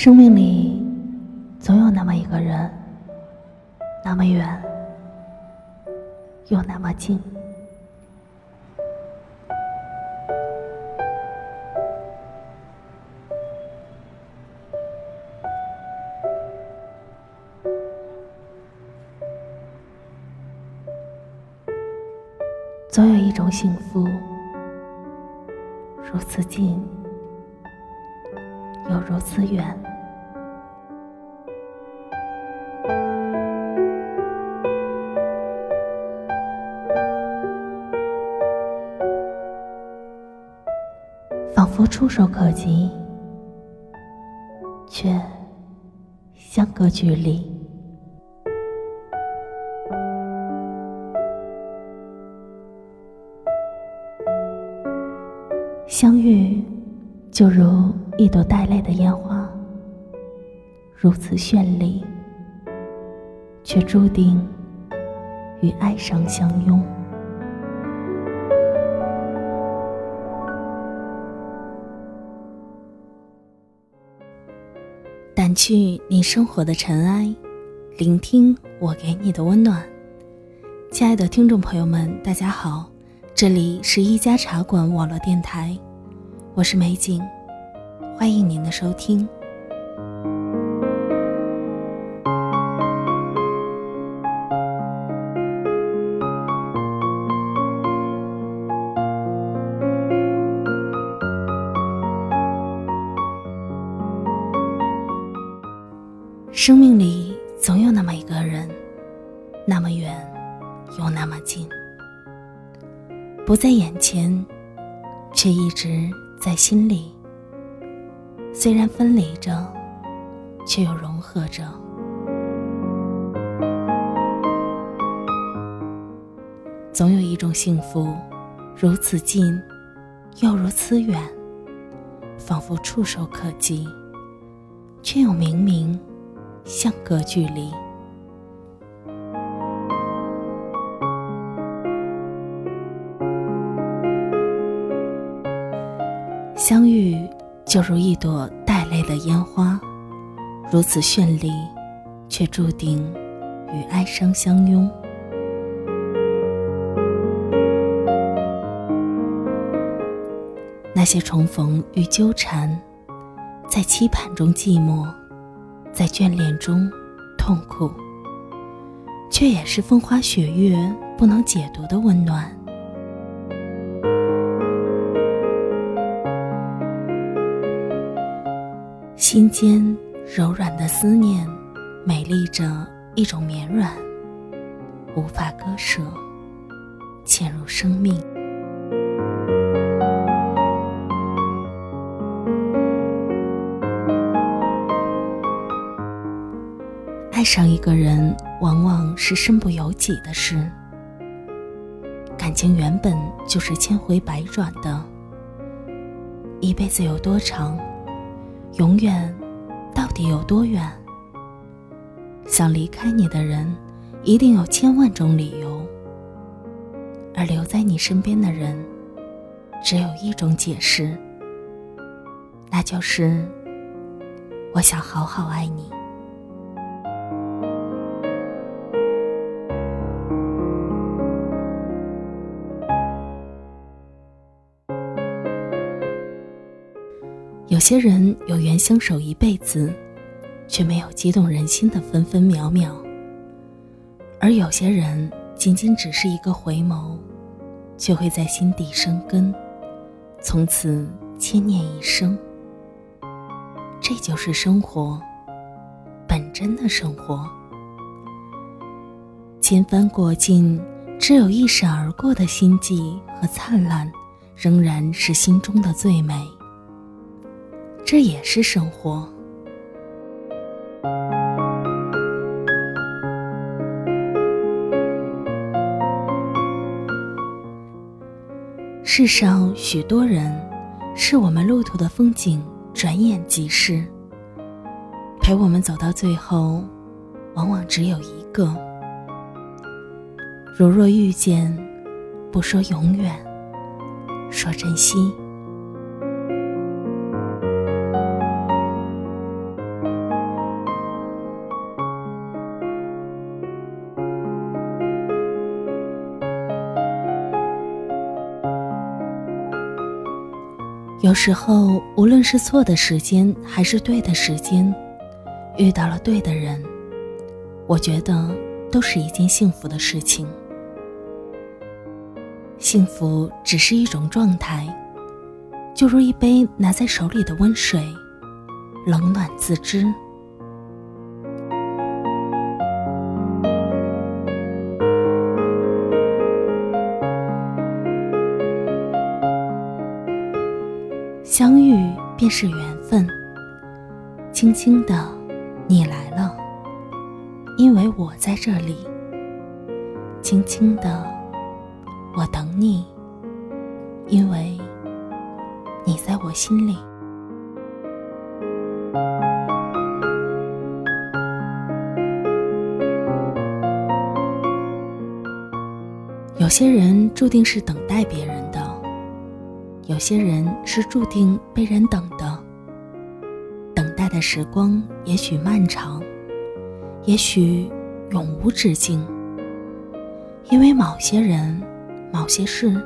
生命里总有那么一个人，那么远，又那么近。总有一种幸福，如此近，又如此远。触手可及，却相隔距离。相遇，就如一朵带泪的烟花，如此绚丽，却注定与哀伤相拥。掸去你生活的尘埃，聆听我给你的温暖。亲爱的听众朋友们，大家好，这里是一家茶馆网络电台，我是美景，欢迎您的收听。不在眼前，却一直在心里。虽然分离着，却又融合着。总有一种幸福，如此近，又如此远，仿佛触手可及，却又明明。相隔距离，相遇就如一朵带泪的烟花，如此绚丽，却注定与哀伤相拥。那些重逢与纠缠，在期盼中寂寞。在眷恋中痛苦，却也是风花雪月不能解读的温暖。心间柔软的思念，美丽着一种绵软，无法割舍，嵌入生命。爱上一个人，往往是身不由己的事。感情原本就是千回百转的，一辈子有多长，永远到底有多远？想离开你的人，一定有千万种理由；而留在你身边的人，只有一种解释，那就是我想好好爱你。有些人有缘相守一辈子，却没有激动人心的分分秒秒；而有些人仅仅只是一个回眸，却会在心底生根，从此牵念一生。这就是生活，本真的生活。千帆过尽，只有一闪而过的心悸和灿烂，仍然是心中的最美。这也是生活。世上许多人，是我们路途的风景，转眼即逝。陪我们走到最后，往往只有一个。如若遇见，不说永远，说珍惜。有时候，无论是错的时间还是对的时间，遇到了对的人，我觉得都是一件幸福的事情。幸福只是一种状态，就如一杯拿在手里的温水，冷暖自知。相遇便是缘分，轻轻的，你来了，因为我在这里。轻轻的，我等你，因为你在我心里。有些人注定是等待别人的。有些人是注定被人等的，等待的时光也许漫长，也许永无止境。因为某些人、某些事，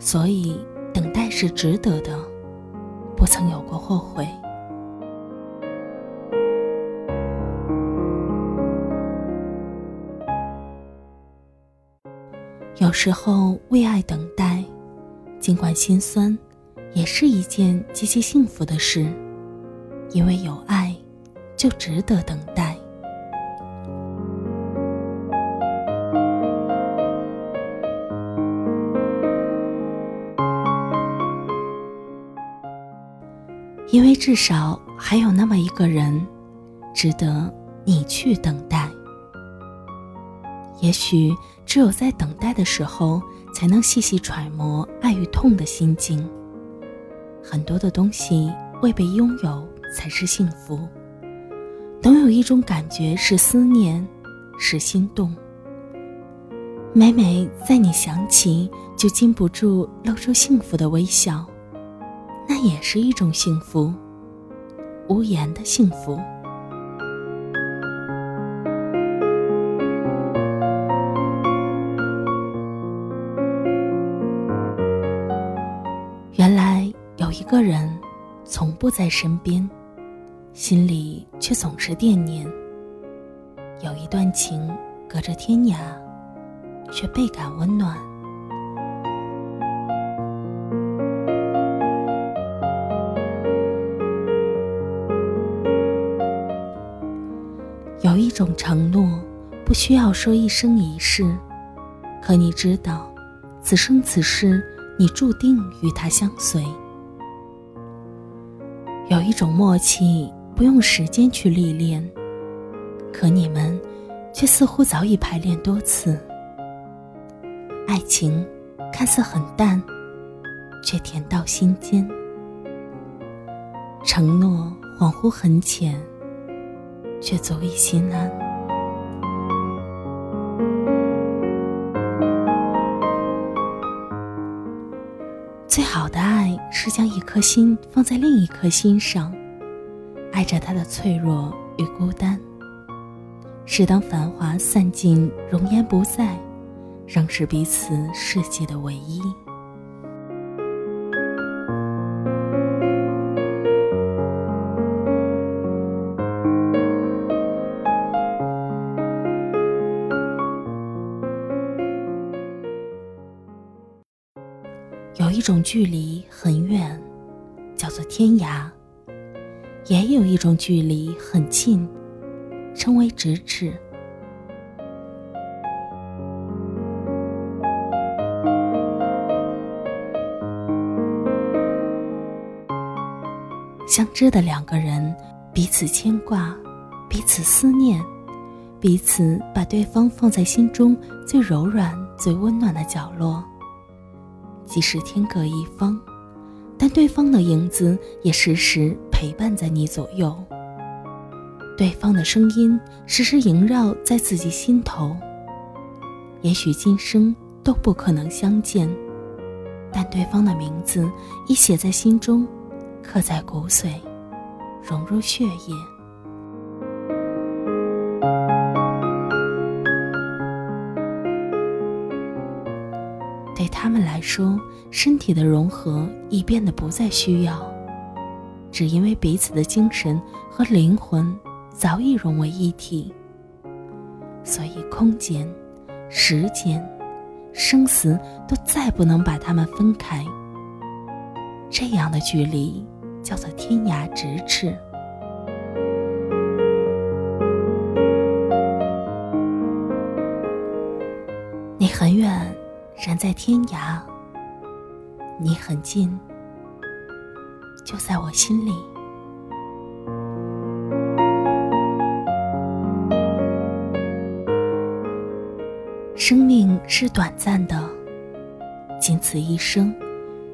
所以等待是值得的，不曾有过后悔。有时候为爱等待。尽管心酸，也是一件极其幸福的事，因为有爱，就值得等待。因为至少还有那么一个人，值得你去等待。也许只有在等待的时候。才能细细揣摩爱与痛的心境。很多的东西未被拥有才是幸福。总有一种感觉是思念，是心动。每每在你想起，就禁不住露出幸福的微笑，那也是一种幸福，无言的幸福。个人从不在身边，心里却总是惦念。有一段情隔着天涯，却倍感温暖。有一种承诺，不需要说一生一世，可你知道，此生此世，你注定与他相随。有一种默契，不用时间去历练，可你们却似乎早已排练多次。爱情看似很淡，却甜到心间；承诺恍惚很浅，却足以心安。将一颗心放在另一颗心上，爱着他的脆弱与孤单。是当繁华散尽，容颜不在，仍是彼此世界的唯一。一种距离很远，叫做天涯；也有一种距离很近，称为咫尺。相知的两个人，彼此牵挂，彼此思念，彼此把对方放在心中最柔软、最温暖的角落。即使天各一方，但对方的影子也时时陪伴在你左右。对方的声音时时萦绕在自己心头。也许今生都不可能相见，但对方的名字已写在心中，刻在骨髓，融入血液。说，身体的融合已变得不再需要，只因为彼此的精神和灵魂早已融为一体，所以空间、时间、生死都再不能把他们分开。这样的距离叫做天涯咫尺。你很远，人在天涯；你很近，就在我心里。生命是短暂的，仅此一生，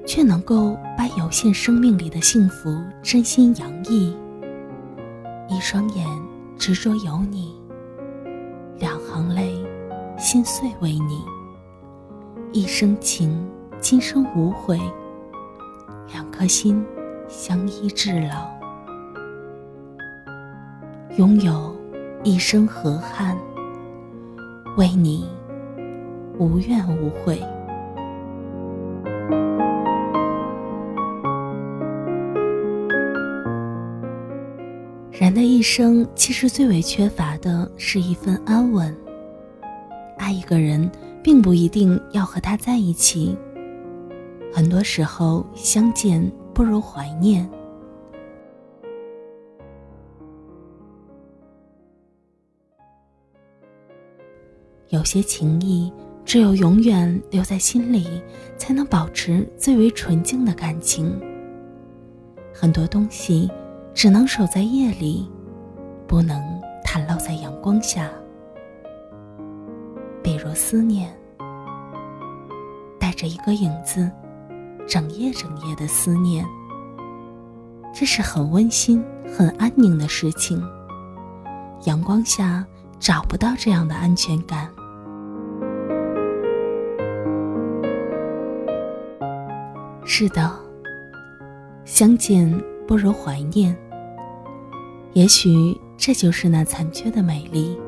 却能够把有限生命里的幸福真心洋溢。一双眼执着有你，两行泪。心碎为你，一生情，今生无悔。两颗心相依至老，拥有一生和酣，为你无怨无悔。人的一生，其实最为缺乏的是一份安稳。爱一个人，并不一定要和他在一起。很多时候，相见不如怀念。有些情谊，只有永远留在心里，才能保持最为纯净的感情。很多东西，只能守在夜里，不能袒露在阳光下。比如思念，带着一个影子，整夜整夜的思念。这是很温馨、很安宁的事情。阳光下找不到这样的安全感。是的，相见不如怀念。也许这就是那残缺的美丽。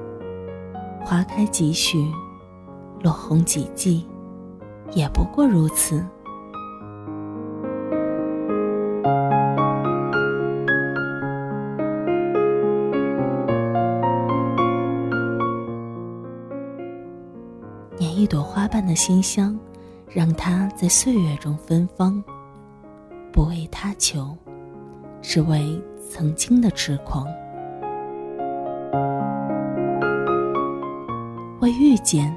花开几许？落红几季，也不过如此。捻一朵花瓣的馨香，让它在岁月中芬芳。不为他求，只为曾经的痴狂。为遇见。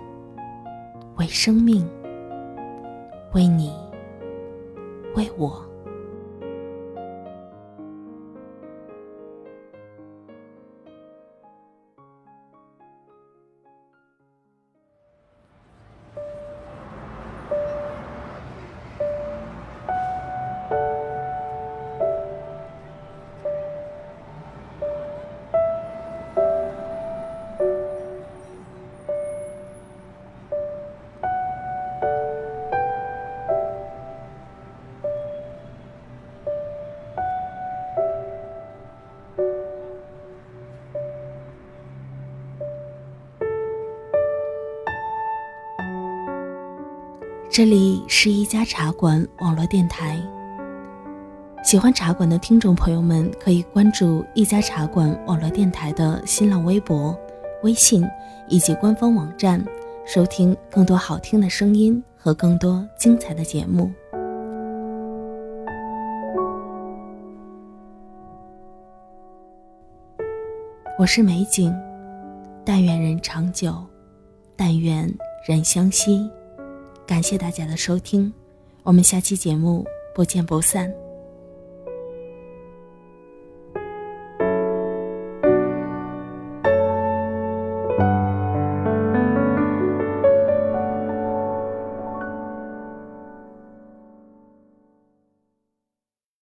为生命，为你，为我。这里是一家茶馆网络电台。喜欢茶馆的听众朋友们，可以关注一家茶馆网络电台的新浪微博、微信以及官方网站，收听更多好听的声音和更多精彩的节目。我是美景，但愿人长久，但愿人相惜。感谢大家的收听，我们下期节目不见不散。